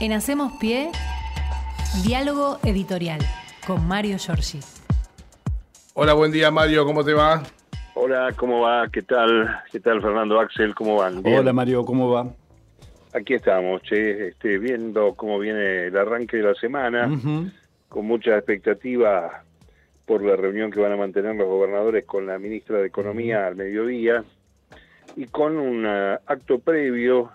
En Hacemos Pie, diálogo editorial con Mario Giorgi. Hola, buen día Mario, ¿cómo te va? Hola, ¿cómo va? ¿Qué tal? ¿Qué tal Fernando Axel? ¿Cómo van? Hola Mario, ¿cómo va? Aquí estamos, che, este, viendo cómo viene el arranque de la semana, con mucha expectativa por la reunión que van a mantener los gobernadores con la ministra de Economía al mediodía y con un ah, acto previo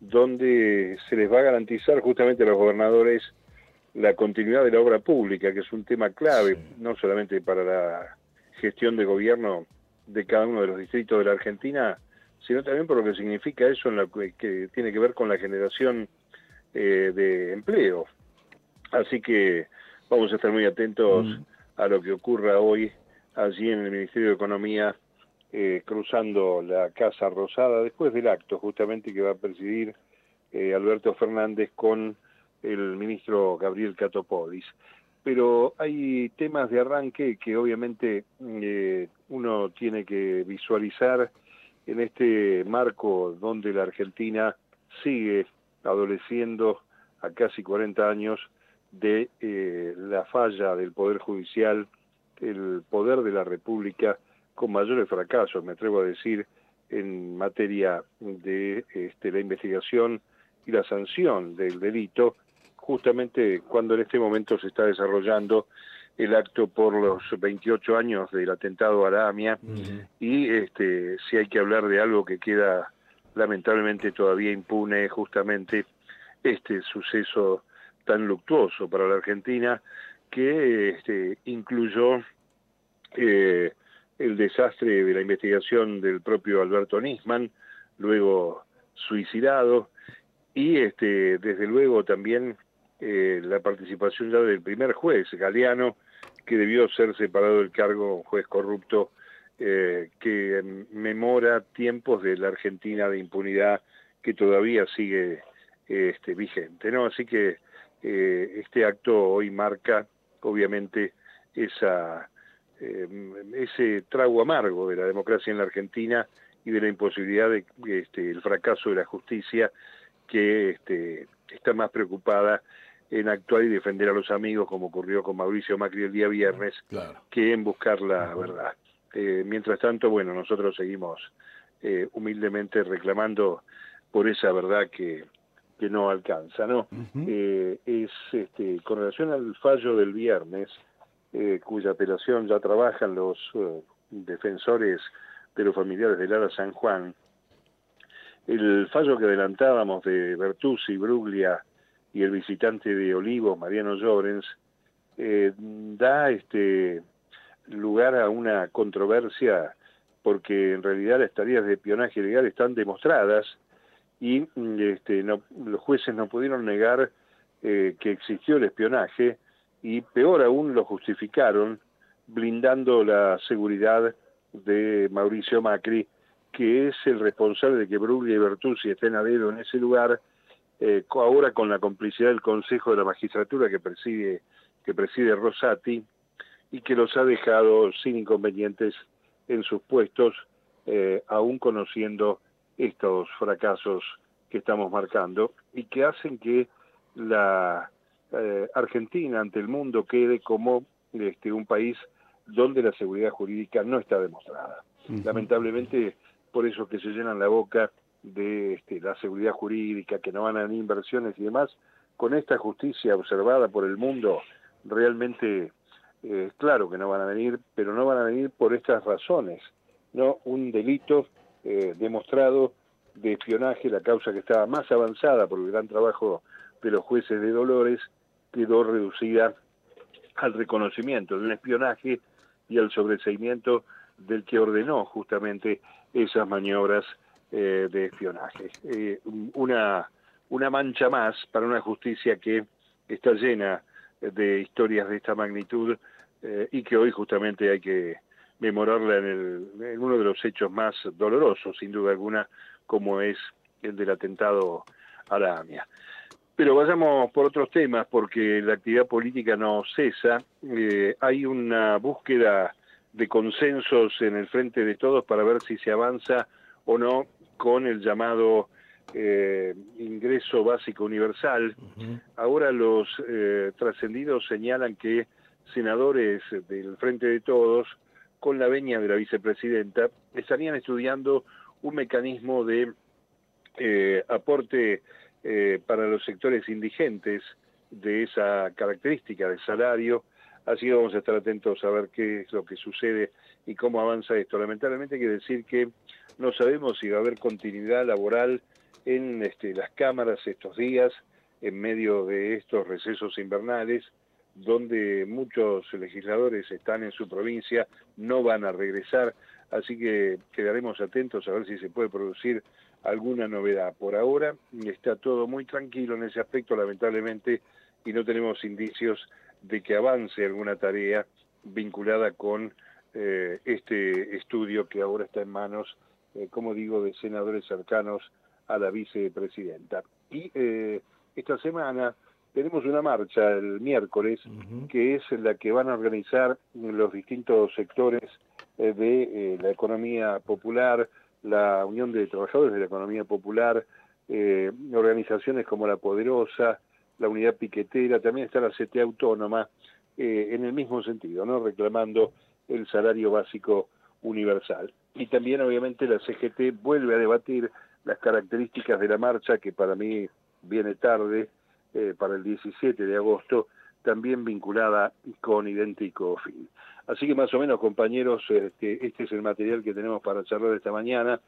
donde se les va a garantizar justamente a los gobernadores la continuidad de la obra pública, que es un tema clave, no solamente para la gestión de gobierno de cada uno de los distritos de la Argentina, sino también por lo que significa eso en lo que, tiene que ver con la generación eh, de empleo. Así que vamos a estar muy atentos mm. a lo que ocurra hoy allí en el Ministerio de Economía eh, cruzando la Casa Rosada después del acto justamente que va a presidir eh, Alberto Fernández con el ministro Gabriel Catopodis. Pero hay temas de arranque que obviamente eh, uno tiene que visualizar en este marco donde la Argentina sigue adoleciendo a casi 40 años de la falla del Poder Judicial, el poder de la República con mayores fracasos, me atrevo a decir, en materia de este, la investigación y la sanción del delito, justamente cuando en este momento se está desarrollando el acto por los 28 años del atentado a la AMIA y este, si hay que hablar de algo que queda lamentablemente todavía impune justamente este suceso tan luctuoso para la Argentina que este, incluyó eh, el desastre de la investigación del propio Alberto Nisman, luego suicidado, y este, desde luego también eh, la participación ya del primer juez, Galeano, que debió ser separado del cargo, un juez corrupto, eh, que memora tiempos de la Argentina de impunidad que todavía sigue este, vigente. ¿no? Así que eh, este acto hoy marca, obviamente, esa eh, ese trago amargo de la democracia en la Argentina y de la imposibilidad de este, el fracaso de la justicia que este, está más preocupada en actuar y defender a los amigos como ocurrió con Mauricio Macri el día viernes que en buscar la verdad. Eh, mientras tanto, bueno, nosotros seguimos eh, humildemente reclamando por esa verdad que, que no alcanza, ¿no? es este, con relación al fallo del viernes, eh, cuya apelación ya trabajan los eh, defensores de los familiares de Lara San Juan, el fallo que adelantábamos de Bertuzzi, Bruglia y el visitante de Olivos, Mariano Llorens, eh, da este lugar a una controversia porque en realidad las tareas de espionaje legal están demostradas y este, no, los jueces no pudieron negar que existió el espionaje y peor aún lo justificaron blindando la seguridad de Mauricio Macri, que es el responsable de que Bruglia y Bertuzzi estén a dedo en ese lugar, eh, ahora con la complicidad del Consejo de la Magistratura que preside, que preside Rosati, y que los ha dejado sin inconvenientes en sus puestos, eh, aún conociendo estos fracasos que estamos marcando, y que hacen que la eh, Argentina ante el mundo quede como este, un país donde la seguridad jurídica no está demostrada. Lamentablemente, por eso que se llenan la boca de este, la seguridad jurídica, que no van a inversiones y demás, con esta justicia observada por el mundo, realmente eh, claro que no van a venir, pero no van a venir por estas razones, no un delito eh, demostrado de espionaje, la causa que estaba más avanzada por el gran trabajo de los jueces de Dolores, quedó reducida al reconocimiento de un espionaje y al sobreseimiento del que ordenó justamente esas maniobras eh, de espionaje. Eh, una, una mancha más para una justicia que está llena de historias de esta magnitud eh, y que hoy justamente hay que memorarla en, el, en uno de los hechos más dolorosos, sin duda alguna, como es el del atentado a la AMIA. Pero vayamos por otros temas, porque la actividad política no cesa. Eh, hay una búsqueda de consensos en el frente de todos para ver si se avanza o no con el llamado eh, ingreso básico universal. Ahora los eh, trascendidos señalan que senadores del Frente de Todos, con la veña de la vicepresidenta, estarían estudiando un mecanismo de eh, aporte para los sectores indigentes de esa característica de salario. Así que vamos a estar atentos a ver qué es lo que sucede y cómo avanza esto. Lamentablemente hay que decir que no sabemos si va a haber continuidad laboral en este, las cámaras estos días, en medio de estos recesos invernales, donde muchos legisladores están en su provincia, no van a regresar, así que quedaremos atentos a ver si se puede producir alguna novedad. Por ahora está todo muy tranquilo en ese aspecto, lamentablemente, y no tenemos indicios de que avance alguna tarea vinculada con eh, este estudio que ahora está en manos, eh, como digo, de senadores cercanos a la vicepresidenta. Y eh, esta semana tenemos una marcha el miércoles, que es la que van a organizar los distintos sectores de eh, la economía popular, la Unión de Trabajadores de la Economía Popular, organizaciones como La Poderosa, la Unidad Piquetera, también está la CTA Autónoma, en el mismo sentido, ¿no? reclamando el salario básico universal. Y también, obviamente, la CGT vuelve a debatir las características de la marcha, que para mí viene tarde, eh, para el 17 de agosto, también vinculada con idéntico fin. Así que más o menos, compañeros, este, este es el material que tenemos para charlar esta mañana.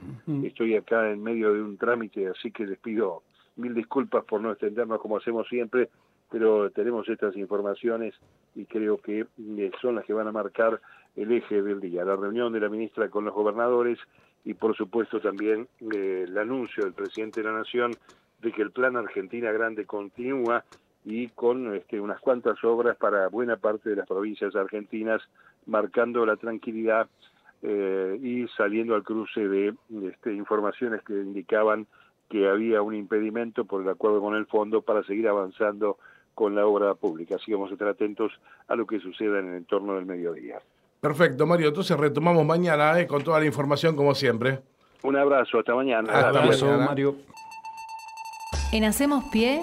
Estoy acá en medio de un trámite, así que les pido mil disculpas por no extendernos como hacemos siempre, pero tenemos estas informaciones y creo que eh, son las que van a marcar el eje del día. La reunión de la ministra con los gobernadores y por supuesto también eh, el anuncio del presidente de la Nación de que el plan Argentina Grande continúa y con este, unas cuantas obras para buena parte de las provincias argentinas, marcando la tranquilidad eh, y saliendo al cruce de este, informaciones que indicaban que había un impedimento por el acuerdo con el fondo para seguir avanzando con la obra pública. Así que vamos a estar atentos a lo que suceda en el entorno del mediodía. Perfecto, Mario. Entonces retomamos mañana eh, con toda la información como siempre. Un abrazo, hasta mañana. Hasta, abrazo, Mario. En Hacemos Pie,